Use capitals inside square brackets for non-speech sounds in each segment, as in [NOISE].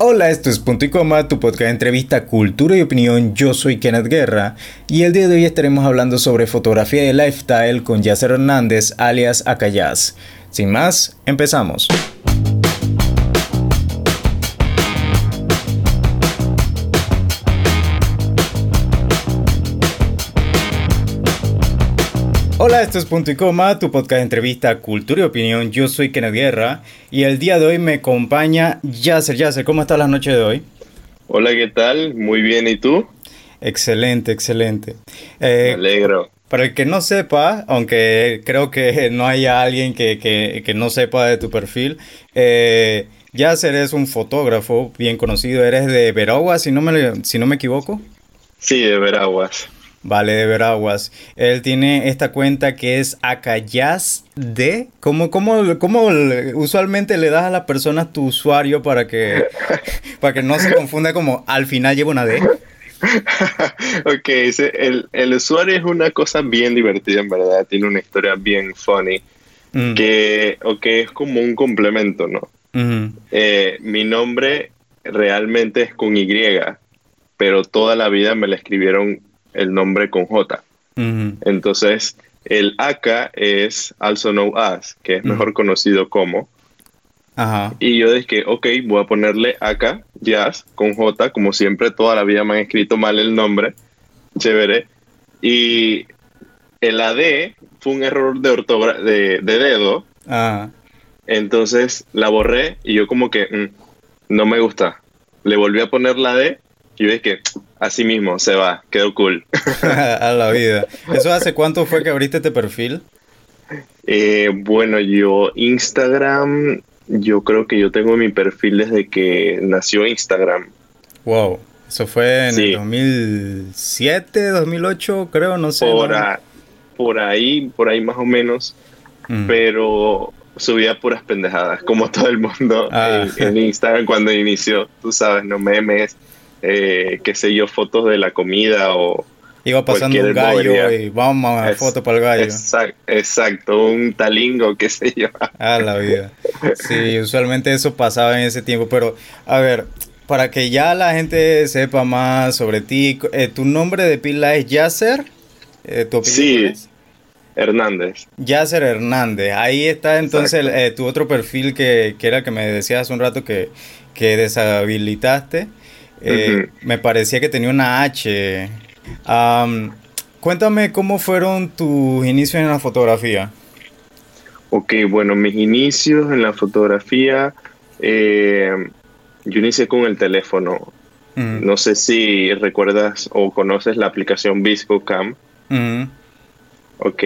Hola, esto es Punto y Coma, tu podcast de entrevista, cultura y opinión. Yo soy Kenneth Guerra y el día de hoy estaremos hablando sobre fotografía de lifestyle con Yasser Hernández, alias Acayaz. Sin más, empezamos. Hola, esto es Punto y Coma, tu podcast de entrevista, cultura y opinión. Yo soy Kenneth Guerra y el día de hoy me acompaña Yasser. Yasser, ¿cómo estás la noche de hoy? Hola, ¿qué tal? Muy bien, ¿y tú? Excelente, excelente. Eh, me alegro. Para el que no sepa, aunque creo que [LAUGHS] no haya alguien que, no sepa de tu perfil, eh, Yasser es un fotógrafo bien conocido. ¿Eres de Veraguas, si no me, si no me equivoco? Sí, de Veraguas. Vale, de Veraguas. Él tiene esta cuenta que es Acayaz de. ¿Cómo, cómo, cómo usualmente le das a las personas tu usuario para que, [LAUGHS] para que no se confunda como al final lleva una D? [LAUGHS] ok, el, el, usuario es una cosa bien divertida, en verdad. Tiene una historia bien funny. Mm. Que, que es como un complemento, ¿no? Eh, mi nombre realmente es con Y, pero toda la vida me la escribieron el nombre con J. Entonces, el Aka es also known as, que es mejor conocido como. Y yo dije, ok, voy a ponerle Aka, Jazz, con J, como siempre, toda la vida me han escrito mal el nombre. Chévere. Y el AD fue un error de, de, de dedo. Entonces la borré y yo como que mm, no me gusta. Le volví a poner la D y ves que así mismo se va, quedó cool. [LAUGHS] a la vida. ¿Eso hace cuánto fue que abriste este perfil? Eh, bueno, yo Instagram, yo creo que yo tengo mi perfil desde que nació Instagram. Wow, eso fue en el 2007, 2008, creo, no sé. Por, ahí, por ahí más o menos, mm. pero subía puras pendejadas, como todo el mundo ah. en Instagram cuando inició, tú sabes, no memes eh, qué sé yo, fotos de la comida o... Iba pasando un gallo y vamos a foto para el gallo. Exacto, un talingo, qué sé yo. Ah, la vida. Sí, usualmente eso pasaba en ese tiempo, pero a ver, para que ya la gente sepa más sobre ti, eh, ¿tu nombre de pila es Yasser? Eh, sí, Hernández. Yasser Hernández. Ahí está entonces eh, tu otro perfil que, que, era el que me decías hace un rato que, que deshabilitaste. Eh, me parecía que tenía una H. cuéntame cómo fueron tus inicios en la fotografía. Ok, bueno, mis inicios en la fotografía, eh, yo inicié con el teléfono. No sé si recuerdas o conoces la aplicación ViscoCam. Ok,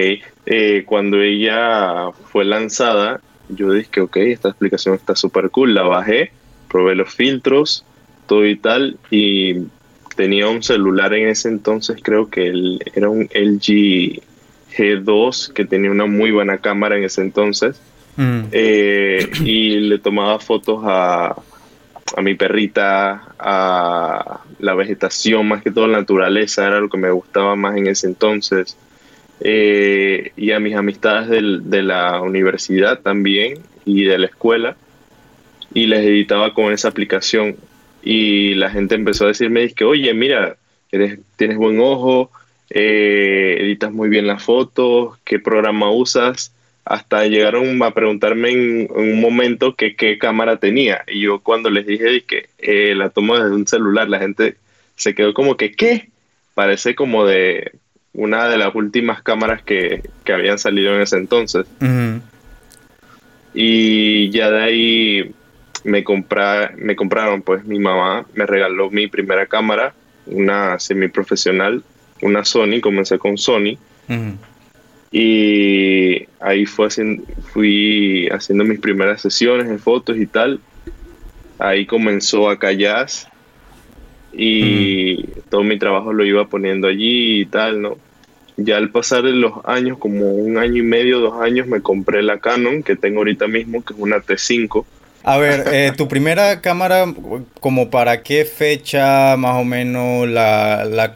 eh, cuando ella fue lanzada, yo dije, ok, esta aplicación está súper cool, la bajé, probé los filtros, y tal. Y tenía un celular en ese entonces, creo que era un LG G2 que tenía una muy buena cámara en ese entonces. Mm. Eh, y le tomaba fotos a, a mi perrita, a la vegetación, más que todo la naturaleza, era lo que me gustaba más en ese entonces. Eh, y a mis amistades de la universidad también y de la escuela. Y les editaba con esa aplicación y la gente empezó a decirme que, oye, mira, tienes buen ojo, eh, editas muy bien las fotos, qué programa usas, hasta llegaron a preguntarme en, un momento que qué cámara tenía. Y yo cuando les dije que eh, la tomo desde un celular, la gente se quedó como que, ¿qué? Parece como de una de las últimas cámaras que, habían salido en ese entonces. Y ya de ahí me, me compraron, pues mi mamá me regaló mi primera cámara, una semiprofesional, una Sony, comencé con Sony. Y ahí fue fui haciendo mis primeras sesiones de fotos y tal. Ahí comenzó a callar y todo mi trabajo lo iba poniendo allí y tal, ¿no? Ya al pasar de los años, como un año y medio, dos años, me compré la Canon que tengo ahorita mismo, que es una T5 a ver, eh, tu primera cámara, como para qué fecha más o menos la, la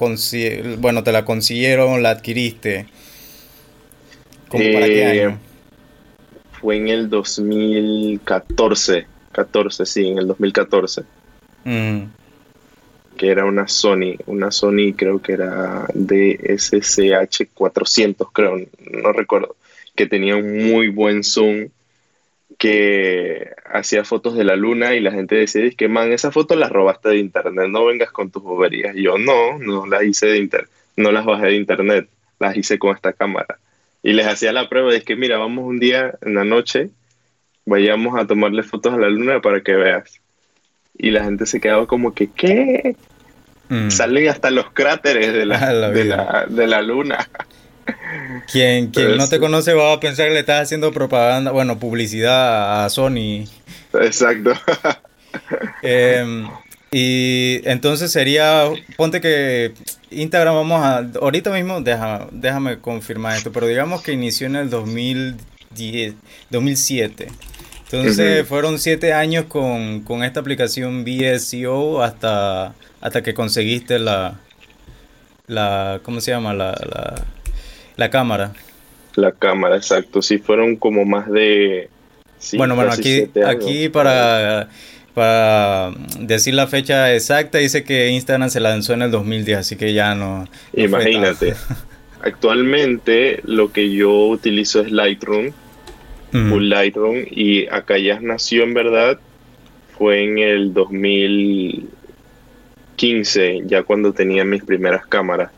bueno, te la consiguieron, la adquiriste. ¿Cómo para qué año? Eh, fue en el 2014, 14, sí, en el 2014. Mm. Que era una Sony, una Sony creo que era DSCH 400, creo, no recuerdo, que tenía un muy buen zoom que hacía fotos de la luna y la gente decía, que man, esa foto la robaste de internet, no vengas con tus boberías. Y yo, no, no las hice de internet, no las bajé de internet, las hice con esta cámara. Y les hacía la prueba de que, mira, vamos un día en la noche, vayamos a tomarle fotos a la luna para que veas. Y la gente se quedaba como que, ¿qué? Mm. Salen hasta los cráteres de la, [LAUGHS] de la, de la luna. Quien, quien no te conoce va a pensar que le estás haciendo propaganda, bueno, publicidad a Sony. Exacto. [LAUGHS] Em, y entonces sería, ponte que Instagram vamos a, ahorita mismo, déjame confirmar esto, pero digamos que inició en el 2010, 2007. Entonces fueron siete años con, esta aplicación VSEO hasta, hasta que conseguiste la, la, ¿cómo se llama? la la cámara. La cámara, exacto. Sí, fueron como más de... bueno, bueno, aquí, aquí para, para decir la fecha exacta, dice que Instagram se lanzó en el 2010, así que ya no... Imagínate. [LAUGHS] Actualmente lo que yo utilizo es Lightroom, un Lightroom, y acá ya nació en verdad, fue en el 2015, ya cuando tenía mis primeras cámaras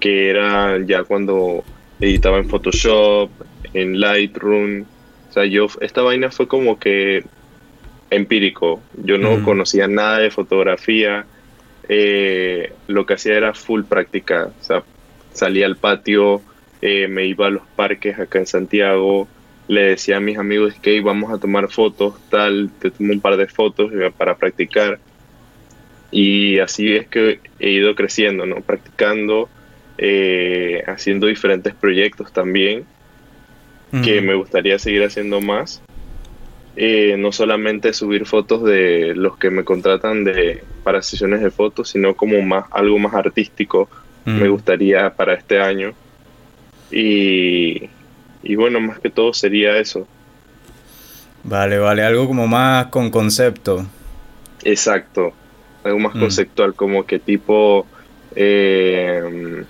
que era ya cuando editaba en Photoshop, en Lightroom. O sea, yo, esta vaina fue como que empírico. Yo no conocía nada de fotografía. Eh, lo que hacía era full práctica. O sea, salía al patio, eh, me iba a los parques acá en Santiago. Le decía a mis amigos que vamos a tomar fotos, tal, te tomo un par de fotos para practicar. Y así es que he ido creciendo, ¿no? Practicando eh, haciendo diferentes proyectos también, que me gustaría seguir haciendo más. Eh, no solamente subir fotos de los que me contratan de, para sesiones de fotos, sino como más, algo más artístico me gustaría para este año. Y, y bueno, más que todo sería eso. Vale, vale, algo como más con concepto. Exacto, algo más conceptual, como que tipo eh,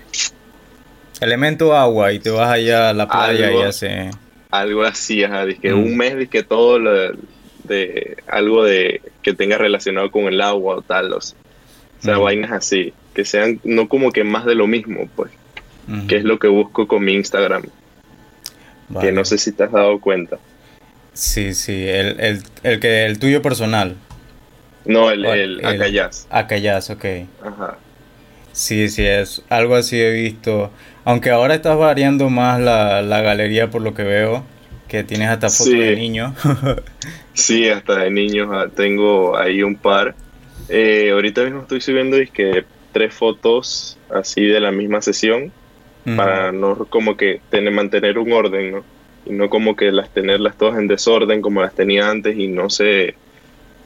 Elemento agua y te vas allá a la playa y hace... Algo así, ajá, que un mm. mes que todo de algo de que tenga relacionado con el agua o tal, o sea, mm. vainas así, que sean no como que más de lo mismo, pues, que es lo que busco con mi Instagram, que no sé si te has dado cuenta. Sí, sí, el, el, el que el tuyo personal. No, el, el, el Acayas. Acayas, ok. Ajá. Sí, sí, es algo así he visto. Aunque ahora estás variando más la, galería por lo que veo, que tienes hasta fotos de niños. [LAUGHS] sí, hasta de niños ah, tengo ahí un par. Eh, ahorita mismo estoy subiendo que tres fotos así de la misma sesión para no como que tener, mantener un orden, ¿no? Y no como que las tenerlas todas en desorden como las tenía antes y no se,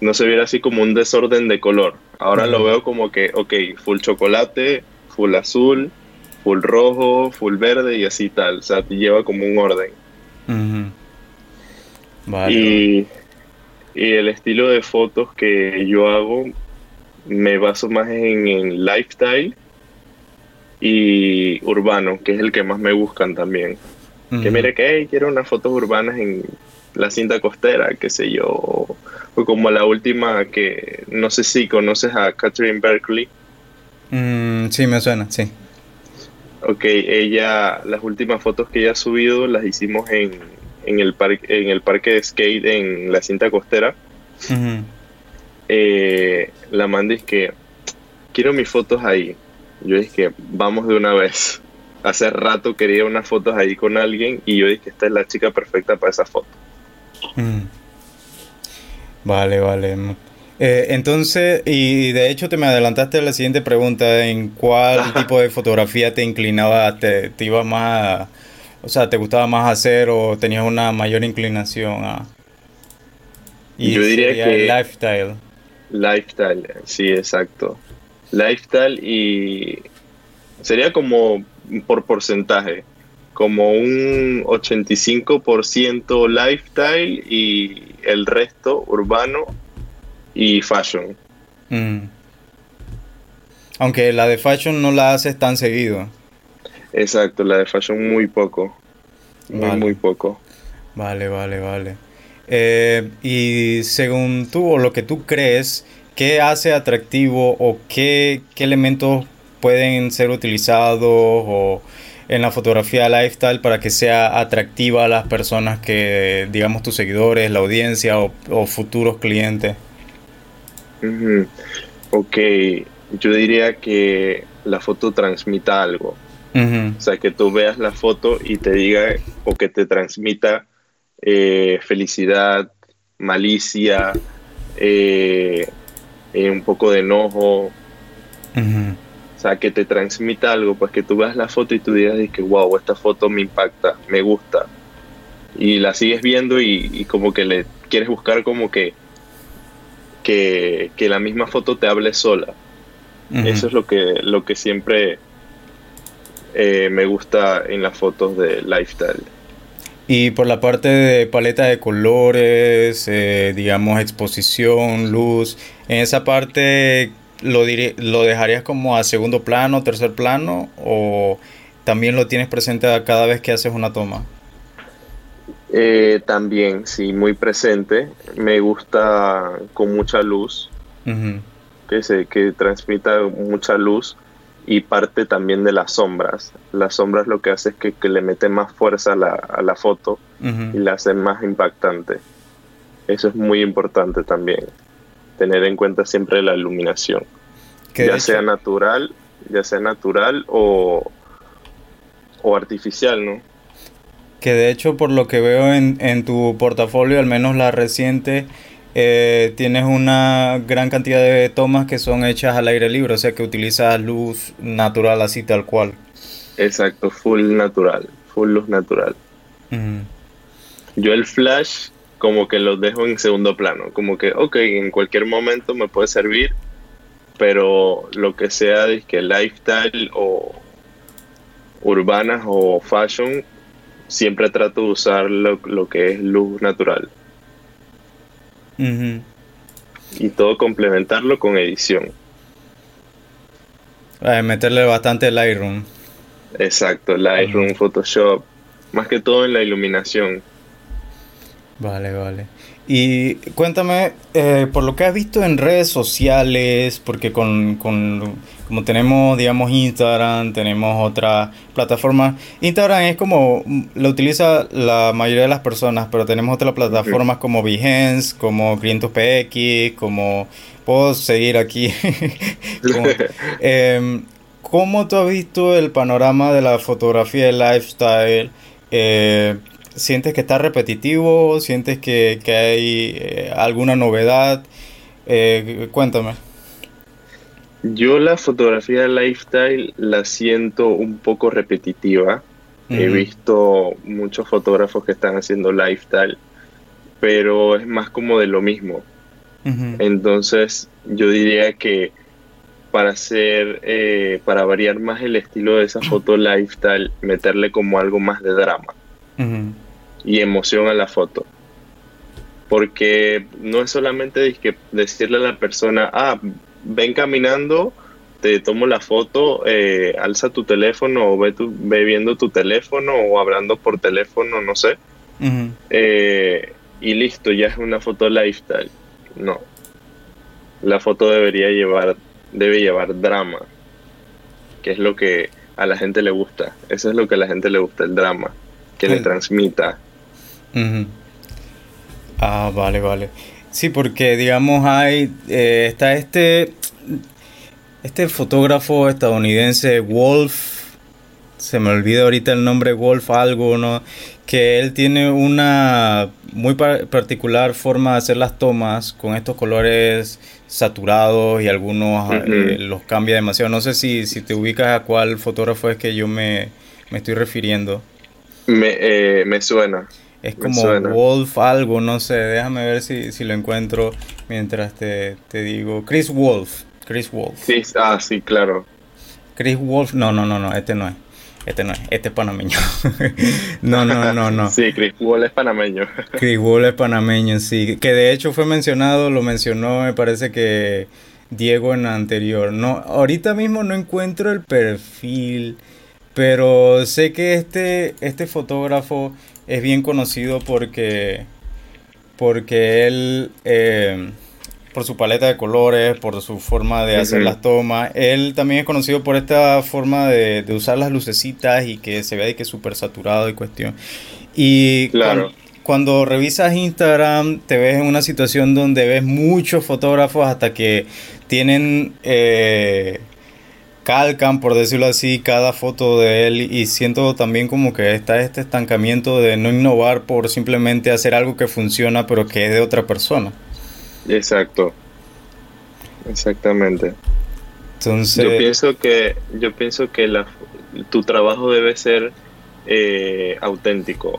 no se viera así como un desorden de color. Ahora lo veo como que, ok, full chocolate, full azul, full rojo, full verde y así tal. O sea, te lleva como un orden. y, y, el estilo de fotos que yo hago me baso más en, lifestyle y urbano, que es el que más me buscan también. Que mire que hey, quiero unas fotos urbanas en la cinta costera, qué sé yo, o como la última que no sé si conoces a Catherine Berkeley. Mm, sí, me suena, sí. Ok, ella, las últimas fotos que ella ha subido las hicimos en, en, el, parque, en el parque de skate en la cinta costera. Eh, la manda es que quiero mis fotos ahí. Yo dije que vamos de una vez. Hace rato quería unas fotos ahí con alguien y yo dije que esta es la chica perfecta para esa foto. Vale, vale. Eh, entonces, y de hecho te me adelantaste a la siguiente pregunta, ¿en cuál tipo de fotografía te inclinaba, te, iba más, o sea, te gustaba más hacer o tenías una mayor inclinación a... Y Yo diría que... Lifestyle. Lifestyle, sí, exacto. Lifestyle y sería como por porcentaje como un 85% lifestyle y el resto urbano y fashion. Mm. Aunque la de fashion no la haces tan seguido. Exacto, la de fashion muy poco. Muy, muy poco. Vale, vale, vale. Eh, y según tú o lo que tú crees, ¿qué hace atractivo o qué, qué elementos pueden ser utilizados o en la fotografía lifestyle para que sea atractiva a las personas que, digamos, tus seguidores, la audiencia o, futuros clientes? Ok, yo diría que la foto transmita algo. O sea, que tú veas la foto y te diga o que te transmita eh, felicidad, malicia, eh, eh, un poco de enojo. O sea, que te transmita algo, pues que tú veas la foto y tú digas que, wow, esta foto me impacta, me gusta. Y la sigues viendo y, como que le quieres buscar como que, que, la misma foto te hable sola. Eso es lo que, lo que siempre eh, me gusta en las fotos de lifestyle. Y por la parte de paleta de colores, eh, digamos exposición, luz, en esa parte, lo, lo dejarías como a segundo plano, tercer plano o también lo tienes presente cada vez que haces una toma? Eh, también, sí, muy presente. Me gusta con mucha luz, que, se, que transmita mucha luz y parte también de las sombras. Las sombras lo que hace es que, le mete más fuerza a la, a la foto y la hace más impactante. Eso es muy importante también tener en cuenta siempre la iluminación. Ya sea natural, ya sea natural o, o artificial, ¿no? Que de hecho, por lo que veo en, en tu portafolio, al menos la reciente, eh, tienes una gran cantidad de tomas que son hechas al aire libre, o sea que utilizas luz natural así tal cual. Exacto, full natural, full luz natural. Yo el flash como que lo dejo en segundo plano, como que, ok, en cualquier momento me puede servir, pero lo que sea de que lifestyle o urbanas o fashion, siempre trato de usar lo, que es luz natural. Y todo complementarlo con edición. meterle bastante Lightroom. Exacto, Lightroom, Photoshop, más que todo en la iluminación. Vale, vale. Y cuéntame, eh, por lo que has visto en redes sociales, porque con, con, como tenemos, digamos, Instagram, tenemos otra plataforma. Instagram es como, lo utiliza la mayoría de las personas, pero tenemos otras plataformas como Behance, como Clientos PX, como, puedo seguir aquí. [LAUGHS] [LAUGHS] Em, ¿Cómo tú has visto el panorama de la fotografía de lifestyle? Eh, ¿Sientes que está repetitivo? ¿Sientes que, hay eh, alguna novedad? Eh, cuéntame. Yo la fotografía lifestyle la siento un poco repetitiva. He visto muchos fotógrafos que están haciendo lifestyle, pero es más como de lo mismo. Entonces yo diría que para hacer, eh, para variar más el estilo de esa foto lifestyle, meterle como algo más de drama y emoción a la foto. Porque no es solamente decirle a la persona, ah, ven caminando, te tomo la foto, eh, alza tu teléfono o ve, tu, ve viendo tu teléfono o hablando por teléfono, no sé. Eh, y listo, ya es una foto lifestyle. No. La foto debería llevar, debe llevar drama, que es lo que a la gente le gusta. Eso es lo que a la gente le gusta, el drama, que le transmita. Ah, vale, vale. Sí, porque digamos hay, eh, está este, este fotógrafo estadounidense, Wolf, se me olvida ahorita el nombre, Wolf algo, ¿no? Que él tiene una muy particular forma de hacer las tomas con estos colores saturados y algunos eh, los cambia demasiado. No sé si, si te ubicas a cuál fotógrafo es que yo me, me estoy refiriendo. Me, eh, me suena. Es como Wolf algo, no sé, déjame ver si, si lo encuentro mientras te, te, digo. Chris Wolf, Chris Wolf. Sí, ah, sí, claro. Chris Wolf, no, no, no, no, este no es. Este no es, este es panameño. [LAUGHS] no, no, no, no. [LAUGHS] Sí, Chris Wolf es panameño. [LAUGHS] Chris Wolf es panameño, sí. Que de hecho fue mencionado, lo mencionó, me parece que Diego en la anterior. No, ahorita mismo no encuentro el perfil, pero sé que este, este fotógrafo es bien conocido porque, porque él, eh, por su paleta de colores, por su forma de hacer las tomas, él también es conocido por esta forma de, usar las lucecitas y que se vea de que es súper saturado y cuestión. Y claro. cuando revisas Instagram te ves en una situación donde ves muchos fotógrafos hasta que tienen eh, calcan por decirlo así cada foto de él y siento también como que está este estancamiento de no innovar por simplemente hacer algo que funciona pero que es de otra persona. Exacto. Exactamente. Entonces yo pienso que yo pienso que la, tu trabajo debe ser eh, auténtico.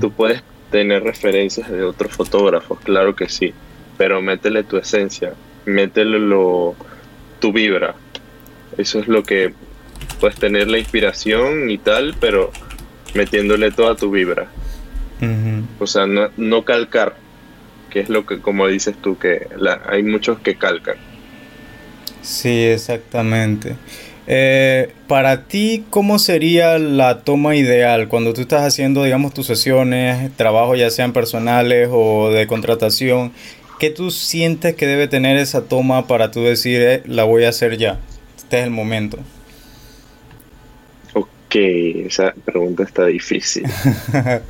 Tú puedes tener referencias de otros fotógrafos, claro que sí, pero métele tu esencia, métele lo, tu vibra. Eso es lo que puedes tener la inspiración y tal, pero metiéndole toda tu vibra. O sea, no, no, calcar, que es lo que, como dices tú, que hay muchos que calcan. Sí, exactamente. Eh, para ti, ¿cómo sería la toma ideal cuando tú estás haciendo, digamos, tus sesiones, trabajo ya sean personales o de contratación? ¿Qué tú sientes que debe tener esa toma para tú decir, eh, la voy a hacer ya? Este es el momento. Ok, esa pregunta está difícil. [LAUGHS]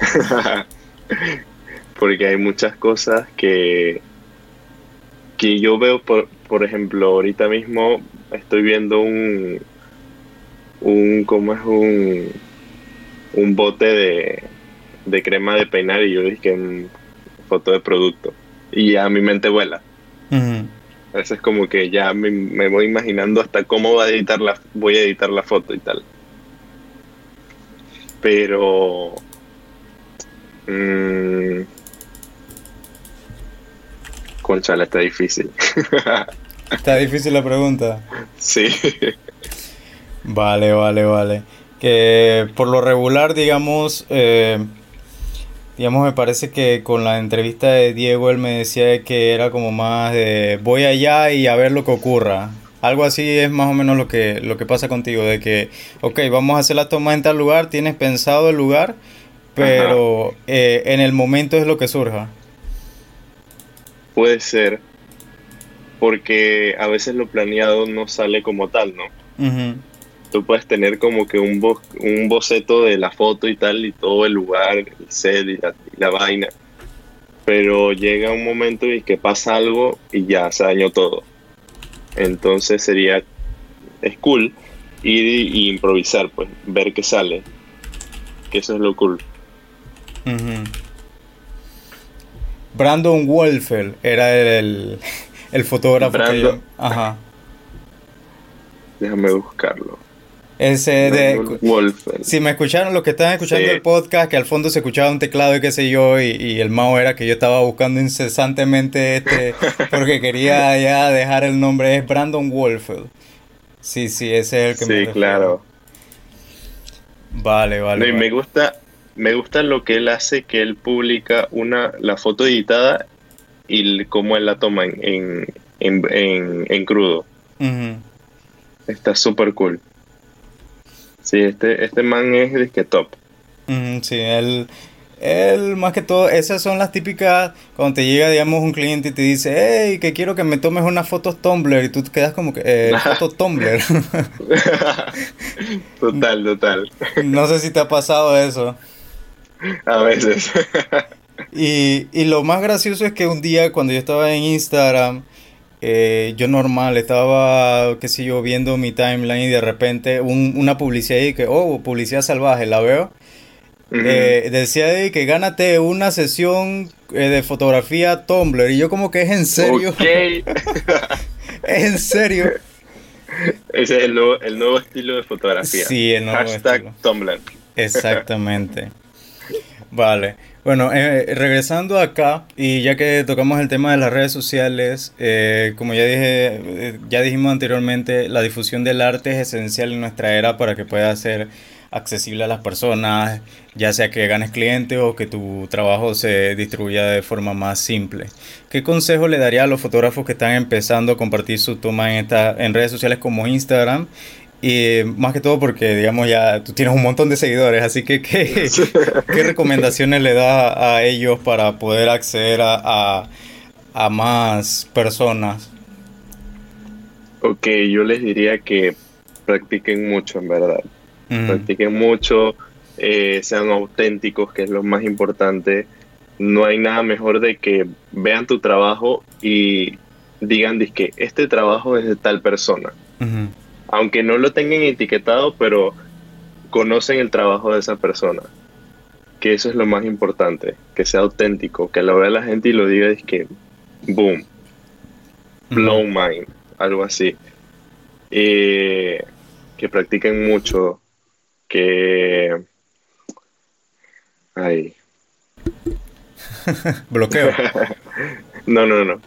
Porque hay muchas cosas que, que yo veo, por, por ejemplo, ahorita mismo estoy viendo un, un ¿cómo es un, un bote de, de crema de peinar y yo dije en foto de producto y ya mi mente vuela. A veces es como que ya me, voy imaginando hasta cómo va a editar la, voy a editar la foto y tal. Pero mmm, Conchala, está difícil. [LAUGHS] Está difícil la pregunta. Sí. Vale, vale, vale. Que por lo regular, digamos, eh, digamos, me parece que con la entrevista de Diego él me decía que era como más de voy allá y a ver lo que ocurra. Algo así es más o menos lo que, lo que pasa contigo, de que, ok, vamos a hacer la toma en tal lugar, tienes pensado el lugar, pero eh, en el momento es lo que surja. Puede ser, porque a veces lo planeado no sale como tal, ¿no? Tú puedes tener como que un, un boceto de la foto y tal, y todo el lugar, el set y la, vaina. Pero llega un momento en que pasa algo y ya se dañó todo. Entonces sería, es cool ir y, improvisar, pues, ver qué sale. Que eso es lo cool. Brandon Wolfel era el, el fotógrafo que Ajá. Déjame buscarlo. Ese de... Si me escucharon, los que están escuchando el podcast, que al fondo se escuchaba un teclado y qué sé yo, y, el mao era que yo estaba buscando incesantemente este, [LAUGHS] porque quería ya dejar el nombre, es Brandon Wolfeld. Sí, sí, ese es el que me Sí, claro. Vale, vale. me gusta, me gusta lo que él hace, que él publica una, la foto editada y cómo él la toma en, en, crudo. Está súper cool. Sí, este, este man es de que top. sí, él, él más que todo, esas son las típicas, cuando te llega, digamos, un cliente y te dice, hey, que quiero que me tomes unas fotos Tumblr, y tú te quedas como que, eh, [LAUGHS] fotos Tumblr. [LAUGHS] total, total. [LAUGHS] no sé si te ha pasado eso. A veces. y, y lo más gracioso es que un día cuando yo estaba en Instagram, eh, yo normal, estaba, qué sé yo, viendo mi timeline y de repente una publicidad y que, oh, publicidad salvaje, la veo. Eh, decía de que gánate una sesión eh, de fotografía Tumblr y yo como que es en serio. [LAUGHS] es en serio. Ese es el nuevo, el nuevo estilo de fotografía. Sí, el nuevo Hashtag Tumblr. Exactamente. Vale. Bueno, eh, regresando acá, y ya que tocamos el tema de las redes sociales, eh, como ya dije, eh, ya dijimos anteriormente, la difusión del arte es esencial en nuestra era para que pueda ser accesible a las personas, ya sea que ganes clientes o que tu trabajo se distribuya de forma más simple. ¿Qué consejo le daría a los fotógrafos que están empezando a compartir su toma en, esta, en redes sociales como Instagram? Y más que todo porque, digamos, ya tú tienes un montón de seguidores, así que ¿qué, [LAUGHS] ¿qué recomendaciones le da a ellos para poder acceder a, a más personas? Ok, yo les diría que practiquen mucho, en verdad. Practiquen mucho, eh, sean auténticos, que es lo más importante. No hay nada mejor de que vean tu trabajo y digan que este trabajo es de tal persona. Aunque no lo tengan etiquetado, pero conocen el trabajo de esa persona. Que eso es lo más importante, que sea auténtico, que lo vea la gente y lo diga, es que, boom, blow mind, algo así. Eh, que practiquen mucho, que... Ay. [LAUGHS] Bloqueo. [LAUGHS] no, no, no.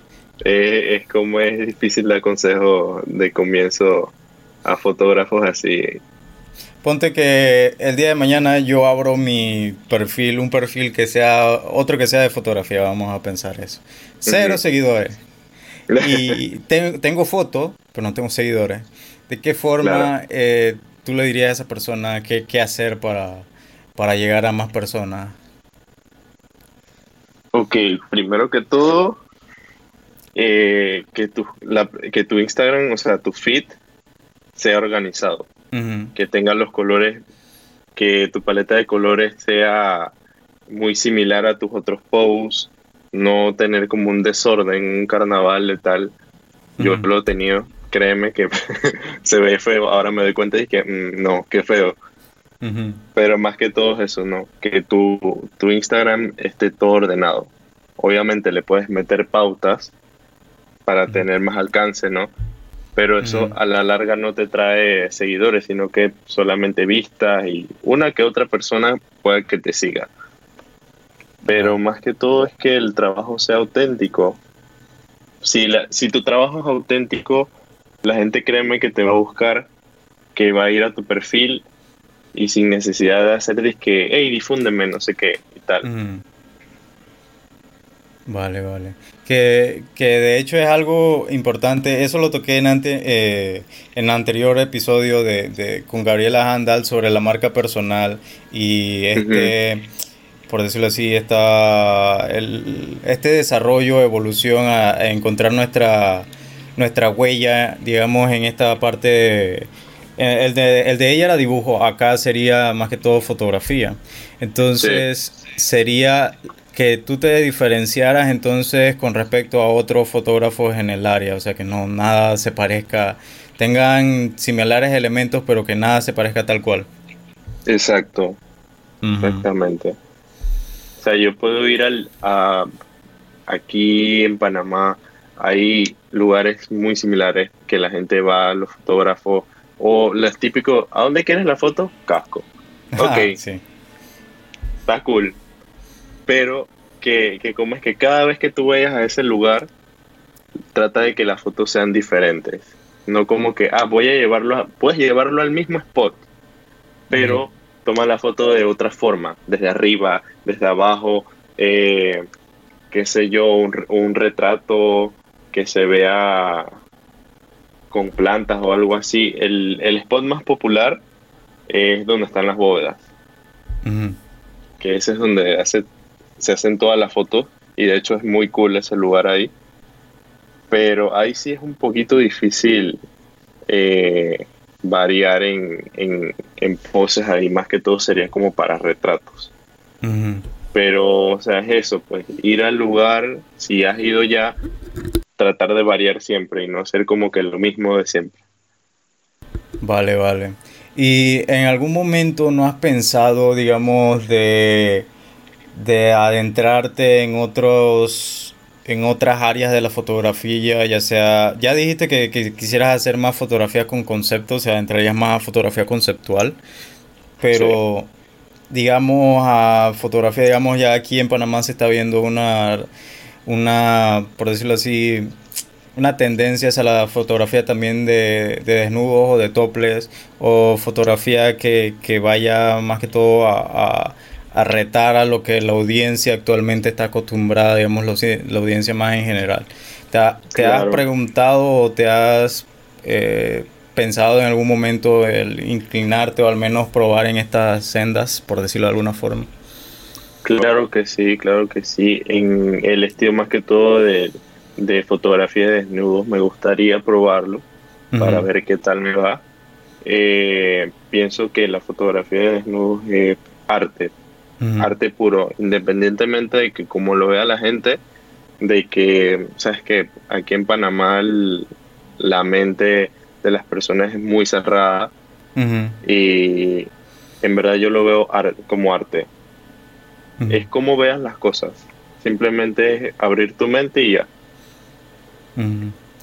Eh, es como es difícil dar consejo de comienzo a fotógrafos así. Ponte que el día de mañana yo abro mi perfil, un perfil que sea, otro que sea de fotografía, vamos a pensar eso. Cero seguidores. [LAUGHS] Y tengo fotos, pero no tengo seguidores. ¿De qué forma eh, tú le dirías a esa persona qué, qué hacer para, para llegar a más personas? Ok, primero que todo, eh, que, tu, que tu Instagram, o sea, tu feed, sea organizado. Que tenga los colores, que tu paleta de colores sea muy similar a tus otros posts, no tener como un desorden, un carnaval de tal. Yo lo he tenido créeme que [LAUGHS] se ve feo. Ahora me doy cuenta y que mm, no, qué feo. Pero más que todo eso, ¿no? Que tu, tu Instagram esté todo ordenado. Obviamente le puedes meter pautas para tener más alcance, ¿no? Pero eso a la larga no te trae seguidores, sino que solamente vistas y una que otra persona puede que te siga. Pero más que todo es que el trabajo sea auténtico. Si, la, si tu trabajo es auténtico, la gente créeme que te va a buscar, que va a ir a tu perfil y sin necesidad de hacer que, hey, difúndeme, no sé qué y tal. Vale, vale. Que, de hecho es algo importante, eso lo toqué en, ante, eh, en el anterior episodio de, con Gabriela Handal sobre la marca personal y este, por decirlo así, esta, el, este desarrollo, evolución a encontrar nuestra nuestra huella, digamos, en esta parte. el, de, el de ella era dibujo, acá sería más que todo fotografía. Entonces, sería que tú te diferenciaras entonces con respecto a otros fotógrafos en el área, o sea, que no nada se parezca, tengan similares elementos, pero que nada se parezca tal cual. Exacto, exactamente. O sea, yo puedo ir al, a, aquí en Panamá hay lugares muy similares que la gente va, los fotógrafos, o los típicos, ¿a dónde quieres la foto? Casco. [LAUGHS] Ok. sí. Está cool. Pero que, que como es que cada vez que tú vayas a ese lugar, trata de que las fotos sean diferentes. No como que, ah, voy a llevarlo, a, puedes llevarlo al mismo spot, pero toma la foto de otra forma, desde arriba, desde abajo, eh, qué sé yo, un, un retrato que se vea con plantas o algo así. El, spot más popular es donde están las bóvedas. Que ese es donde hace, se hacen todas las fotos. Y de hecho es muy cool ese lugar ahí. Pero ahí sí es un poquito difícil eh, variar en, en, poses ahí. Más que todo sería como para retratos. Pero, o sea, es eso, pues ir al lugar, si has ido ya, tratar de variar siempre y no hacer como que lo mismo de siempre. Vale, vale. ¿Y en algún momento no has pensado, digamos, de, de adentrarte en otros en otras áreas de la fotografía, ya sea, ya dijiste que, quisieras hacer más fotografía con conceptos, o sea, entrarías más a fotografía conceptual, pero digamos a fotografía, digamos ya aquí en Panamá se está viendo una una, por decirlo así, una tendencia hacia la fotografía también de, desnudos o de toples o fotografía que, vaya más que todo a, retar a lo que la audiencia actualmente está acostumbrada, digamos, la audiencia más en general. ¿Te, has preguntado o te has eh, pensado en algún momento el inclinarte o al menos probar en estas sendas, por decirlo de alguna forma? Claro que sí, claro que sí. En el estilo más que todo de, fotografía de desnudos me gustaría probarlo para ver qué tal me va. Eh, pienso que la fotografía de desnudos es arte, arte puro, independientemente de que como lo vea la gente, de que, sabes que aquí en Panamá la mente de las personas es muy cerrada y en verdad yo lo veo como arte. Es como veas las cosas. Simplemente es abrir tu mente y ya.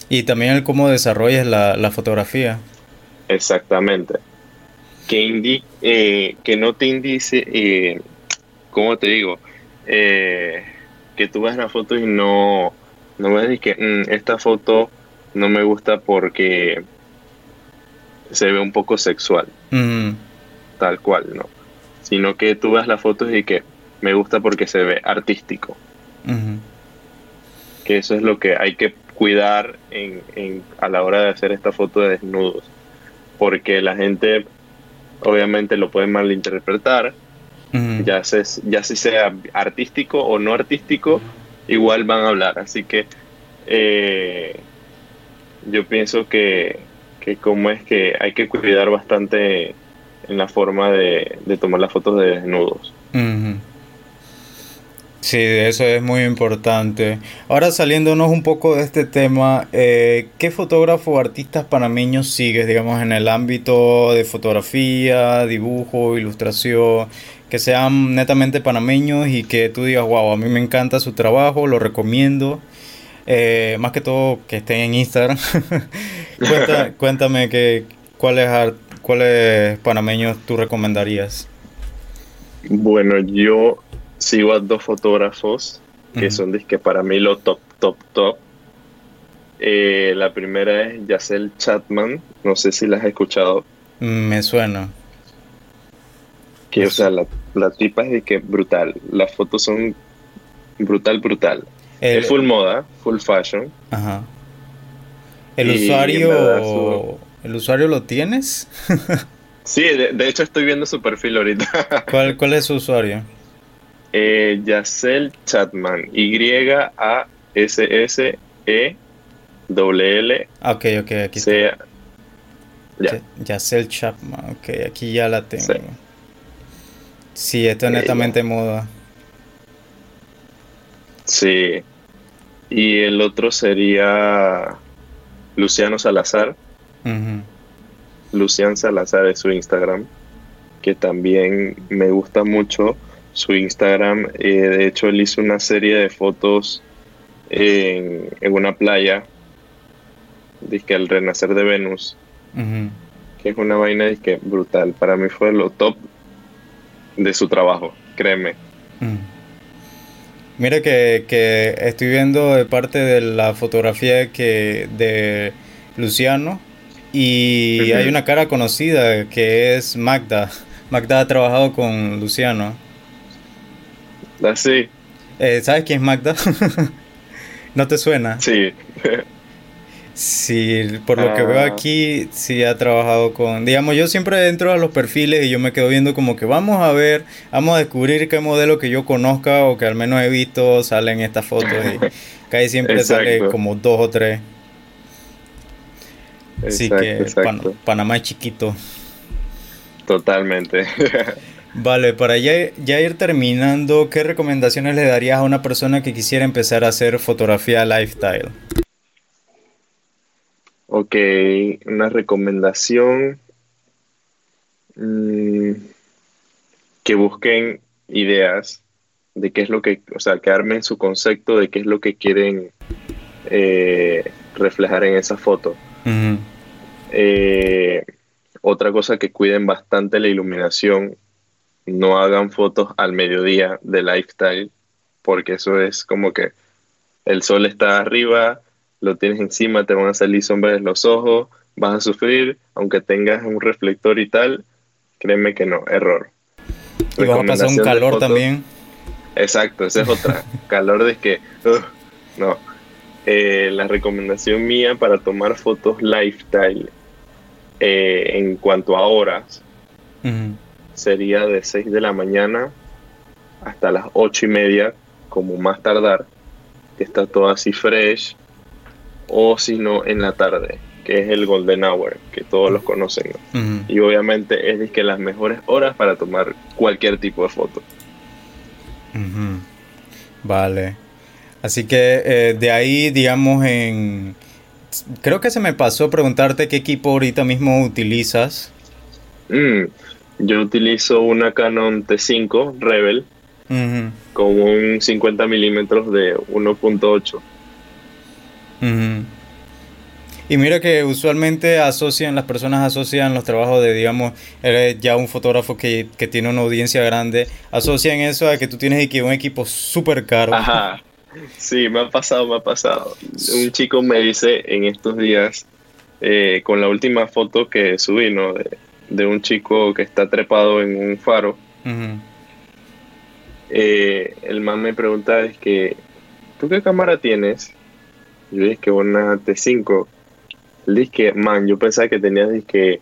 Y también el cómo desarrollas la, fotografía. Exactamente. Que, eh, que no te indice, eh, ¿cómo te digo? Eh, que tú ves la foto y no, no ves que mm, esta foto no me gusta porque se ve un poco sexual. Tal cual, ¿no? Sino que tú ves las fotos y que me gusta porque se ve artístico. Que eso es lo que hay que cuidar en, a la hora de hacer esta foto de desnudos. Porque la gente obviamente lo puede malinterpretar. [LAUGHS] ya, se, ya si sea artístico o no artístico, igual van a hablar. Así que eh, yo pienso que, que como es que hay que cuidar bastante en la forma de, tomar las fotos de desnudos. Sí, eso es muy importante. Ahora saliéndonos un poco de este tema, eh, ¿qué fotógrafo o artistas panameños sigues, digamos, en el ámbito de fotografía, dibujo, ilustración, que sean netamente panameños y que tú digas, wow, a mí me encanta su trabajo, lo recomiendo? Eh, más que todo que estén en Instagram. [LAUGHS] [LAUGHS] cuéntame que, cuáles, cuáles panameños tú recomendarías. Bueno, yo sigo a dos fotógrafos que son que para mí lo top, top, top. Eh, la primera es Yacel Chatman, no sé si la has escuchado. Me suena. Que, o sea, la, tipa es de que brutal. Las fotos son brutal, brutal. es full moda, full fashion. Ajá. ¿El usuario el usuario lo tienes? [LAUGHS] sí, de, hecho estoy viendo su perfil ahorita. [LAUGHS] ¿Cuál, cuál es su usuario? Eh, Yacel Chatman. Y-A-S-S-E W L. Ok, ok, aquí está. Ya. Yacel Chapman, ok, aquí ya la tengo. Sí, esto es netamente moda. Sí. Y el otro sería Luciano Salazar. Luciano Salazar es su Instagram, que también me gusta mucho su Instagram. Eh, de hecho, él hizo una serie de fotos en, una playa, que el renacer de Venus, que es una vaina que brutal. Para mí fue lo top de su trabajo, créeme. Mira que, que, estoy viendo de parte de la fotografía que de Luciano y hay una cara conocida que es Magda. [LAUGHS] Magda ha trabajado con Luciano. Sí. Eh, ¿Sabes quién es Magda? [LAUGHS] ¿No te suena? Sí. [LAUGHS] Sí, por lo que veo ah. aquí, sí ha trabajado con, digamos, yo siempre entro a los perfiles y yo me quedo viendo como que vamos a ver, vamos a descubrir qué modelo que yo conozca o que al menos he visto salen estas fotos y [LAUGHS] casi siempre sale como dos o tres. Así que Panamá es chiquito. Totalmente. [LAUGHS] Vale, para ya, ir terminando, ¿qué recomendaciones le darías a una persona que quisiera empezar a hacer fotografía lifestyle? Ok, una recomendación mm, que busquen ideas de qué es lo que, o sea, que armen su concepto de qué es lo que quieren eh, reflejar en esa foto. Eh, otra cosa que cuiden bastante la iluminación no hagan fotos al mediodía de lifestyle, porque eso es como que el sol está arriba, lo tienes encima, te van a salir sombras en los ojos, vas a sufrir, aunque tengas un reflector y tal, créeme que no, error. Y vas a pasar un calor también. Exacto, esa es otra. [LAUGHS] calor de que, no. Eh, la recomendación mía para tomar fotos lifestyle eh, en cuanto a horas sería de 6 de la mañana hasta las 8 y media, como más tardar, que está todo así fresh, o si no en la tarde, que es el golden hour, que todos los conocen. Y obviamente es que las mejores horas para tomar cualquier tipo de foto. Vale. Así que eh, de ahí, digamos, en... Creo que se me pasó preguntarte qué equipo ahorita mismo utilizas. Mm, yo utilizo una Canon T5 Rebel con un 50 milímetros de 1.8. Y mira que usualmente asocian, las personas asocian los trabajos de, digamos, eres ya un fotógrafo que, tiene una audiencia grande, asocian eso a que tú tienes un equipo súper caro. Ajá. Sí, me ha pasado, me ha pasado. Un chico me dice en estos días, eh, con la última foto que subí, ¿no? De, un chico que está trepado en un faro. Eh, el man me pregunta, es que, ¿tú qué cámara tienes? Yo dije que una T5. Él dice que, man, yo pensaba que tenías que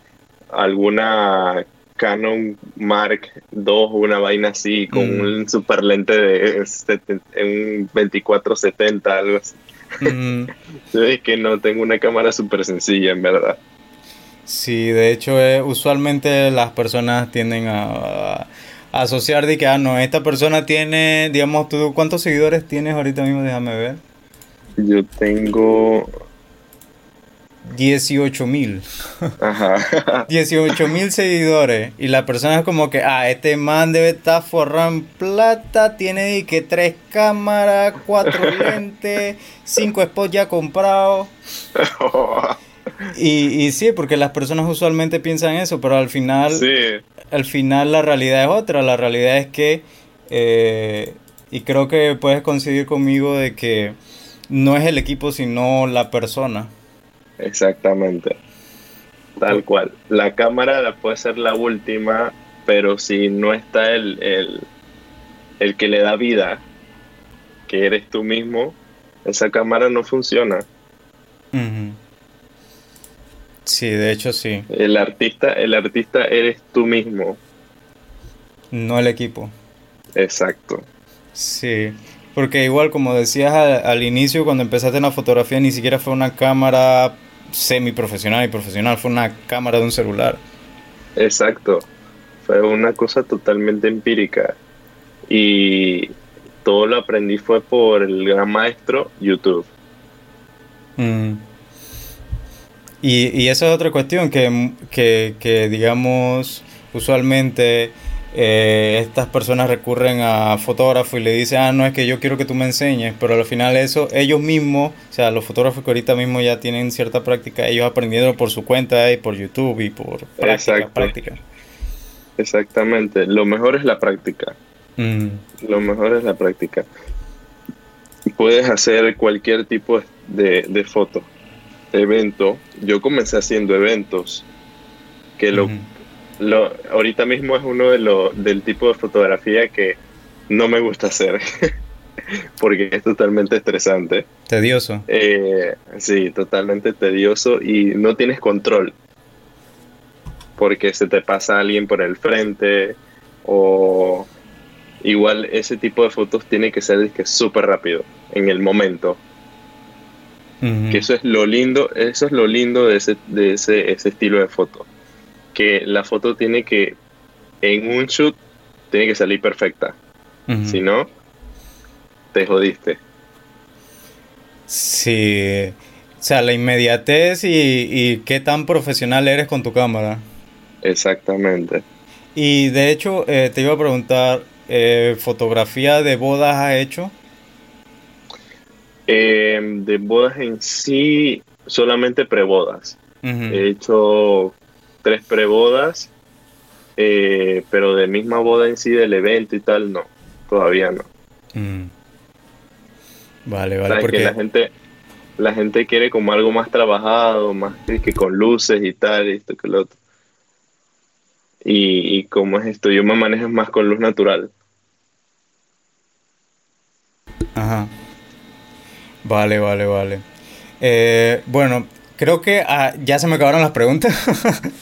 alguna Canon Mark II o una vaina así, con mm. un super lente de un 2470, algo así. Mm. [LAUGHS] yo dije que no, tengo una cámara súper sencilla, en verdad. Sí, de hecho, eh, usualmente las personas tienden a, asociar de que, ah, no, esta persona tiene, digamos, ¿tú cuántos seguidores tienes ahorita mismo? Déjame ver. Yo tengo 18 mil. Ajá. [LAUGHS] 18 mil seguidores. Y la persona es como que, ah, este man debe estar forrado en plata. Tiene que tres cámaras, cuatro [LAUGHS] lentes, cinco spots ya comprados. [LAUGHS] y, y sí, porque las personas usualmente piensan eso, pero al final, al final la realidad es otra. La realidad es que, eh, y creo que puedes coincidir conmigo de que no es el equipo, sino la persona. Exactamente. Tal cual. La cámara la puede ser la última, pero si no está el, el, que le da vida, que eres tú mismo, esa cámara no funciona. Sí, de hecho sí. El artista, el artista eres tú mismo. No el equipo. Exacto. Sí. Porque igual como decías al, inicio, cuando empezaste en la fotografía, ni siquiera fue una cámara semi-profesional y profesional, fue una cámara de un celular. Exacto, fue una cosa totalmente empírica. Y todo lo aprendí fue por el gran maestro YouTube. Mm. Y, y esa es otra cuestión que, que, que digamos, usualmente eh, estas personas recurren a fotógrafos y le dicen, ah, no es que yo quiero que tú me enseñes, pero al final eso, ellos mismos, o sea, los fotógrafos que ahorita mismo ya tienen cierta práctica, ellos aprendieron por su cuenta y por YouTube y por práctica. Exactamente, lo mejor es la práctica. Mm. Lo mejor es la práctica. Puedes hacer cualquier tipo de, de foto, evento. Yo comencé haciendo eventos que lo, lo, ahorita mismo es uno de los del tipo de fotografía que no me gusta hacer [LAUGHS] porque es totalmente estresante. Tedioso. Eh, sí, totalmente tedioso y no tienes control porque se te pasa alguien por el frente o igual ese tipo de fotos tiene que ser súper rápido en el momento. Que eso es lo lindo, eso es lo lindo de ese, de ese, ese estilo de foto que la foto tiene que, en un shoot, tiene que salir perfecta. Si no, te jodiste. Sí. O sea, la inmediatez y, qué tan profesional eres con tu cámara. Exactamente. Y de hecho, eh, te iba a preguntar, eh, ¿fotografía de bodas has hecho? Em, de bodas en sí, solamente prebodas. He hecho tres prebodas, eh, pero de misma boda en sí del evento y tal, no, todavía no. Mm. Vale, vale. Porque la gente, la gente quiere como algo más trabajado, más que con luces y tal, y esto que lo otro. Y, y como es esto, yo me manejo más con luz natural. Ajá. Vale, vale, vale. Eh, bueno, creo que ah, ya se me acabaron las preguntas.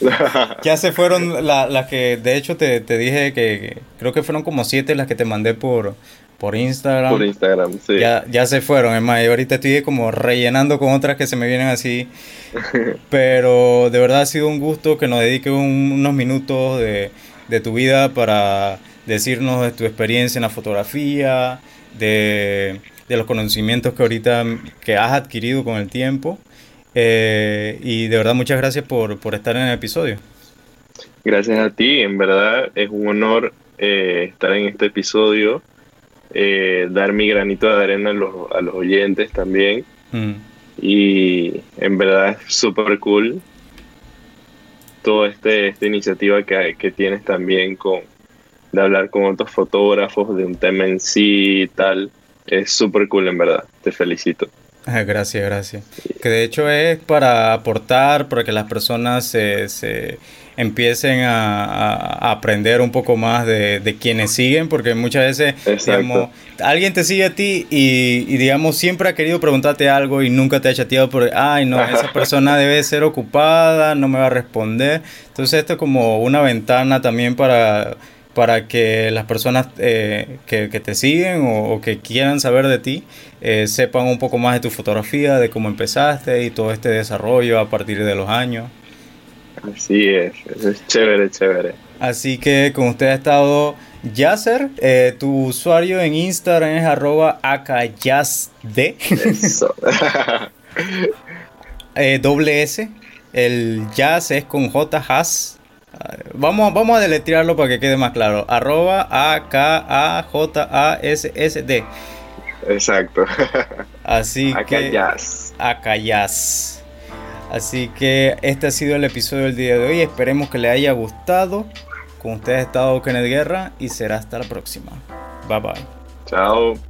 [LAUGHS] ya se fueron las que, de hecho, te, dije que, creo que fueron como siete las que te mandé por, por Instagram. Por Instagram, sí. Ya, ya se fueron, es más, y ahorita estoy como rellenando con otras que se me vienen así. [LAUGHS] Pero de verdad ha sido un gusto que nos dediques unos minutos de, de tu vida para decirnos de tu experiencia en la fotografía, de, los conocimientos que ahorita que has adquirido con el tiempo. Eh, y de verdad muchas gracias por, estar en el episodio. Gracias a ti, en verdad es un honor eh, estar en este episodio, eh, dar mi granito de arena a los, a los oyentes también. Mm. Y en verdad es súper cool toda este, esta iniciativa que, que tienes también con, de hablar con otros fotógrafos de un tema en sí y tal. Es súper cool, en verdad. Te felicito. [LAUGHS] Gracias, gracias. Que de hecho es para aportar, para que las personas se, se empiecen a, aprender un poco más de, de, quienes siguen, porque muchas veces, digamos, alguien te sigue a ti y, y, digamos, siempre ha querido preguntarte algo y nunca te ha chateado por, ay, no, esa [LAUGHS] persona debe ser ocupada, no me va a responder. Entonces esto es como una ventana también para para que las personas eh, que, te siguen o, que quieran saber de ti eh, sepan un poco más de tu fotografía, de cómo empezaste y todo este desarrollo a partir de los años. Así es, es chévere, chévere. Así que con usted ha estado Yasser, eh, tu usuario en Instagram es arroba akayasd. Eso. [LAUGHS] doble S, el jazz es con J, Vamos, vamos a deletrearlo para que quede más claro. Arroba A-K-A-J-A-S-S-D. Exacto. Así [LAUGHS] que. Acayas. Así que este ha sido el episodio del día de hoy. Esperemos que le haya gustado. Con ustedes ha estado Kenneth Guerra y será hasta la próxima. Bye bye. Chao.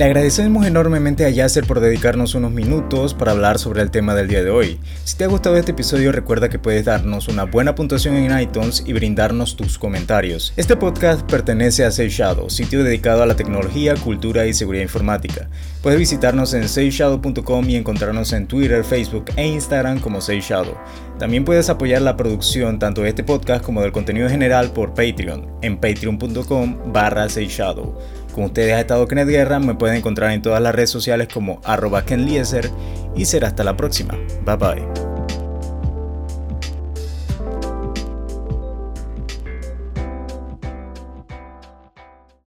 Le agradecemos enormemente a Yasser por dedicarnos unos minutos para hablar sobre el tema del día de hoy. Si te ha gustado este episodio recuerda que puedes darnos una buena puntuación en iTunes y brindarnos tus comentarios. Este podcast pertenece a Safe Shadow, sitio dedicado a la tecnología, cultura y seguridad informática. Puedes visitarnos en safeshadow.com y encontrarnos en Twitter, Facebook e Instagram como Safe Shadow. También puedes apoyar la producción tanto de este podcast como del contenido general por Patreon en patreon.com barra Shadow. Con ustedes ha estado Kenneth Guerra, me pueden encontrar en todas las redes sociales como arroba Ken y será hasta la próxima. Bye bye.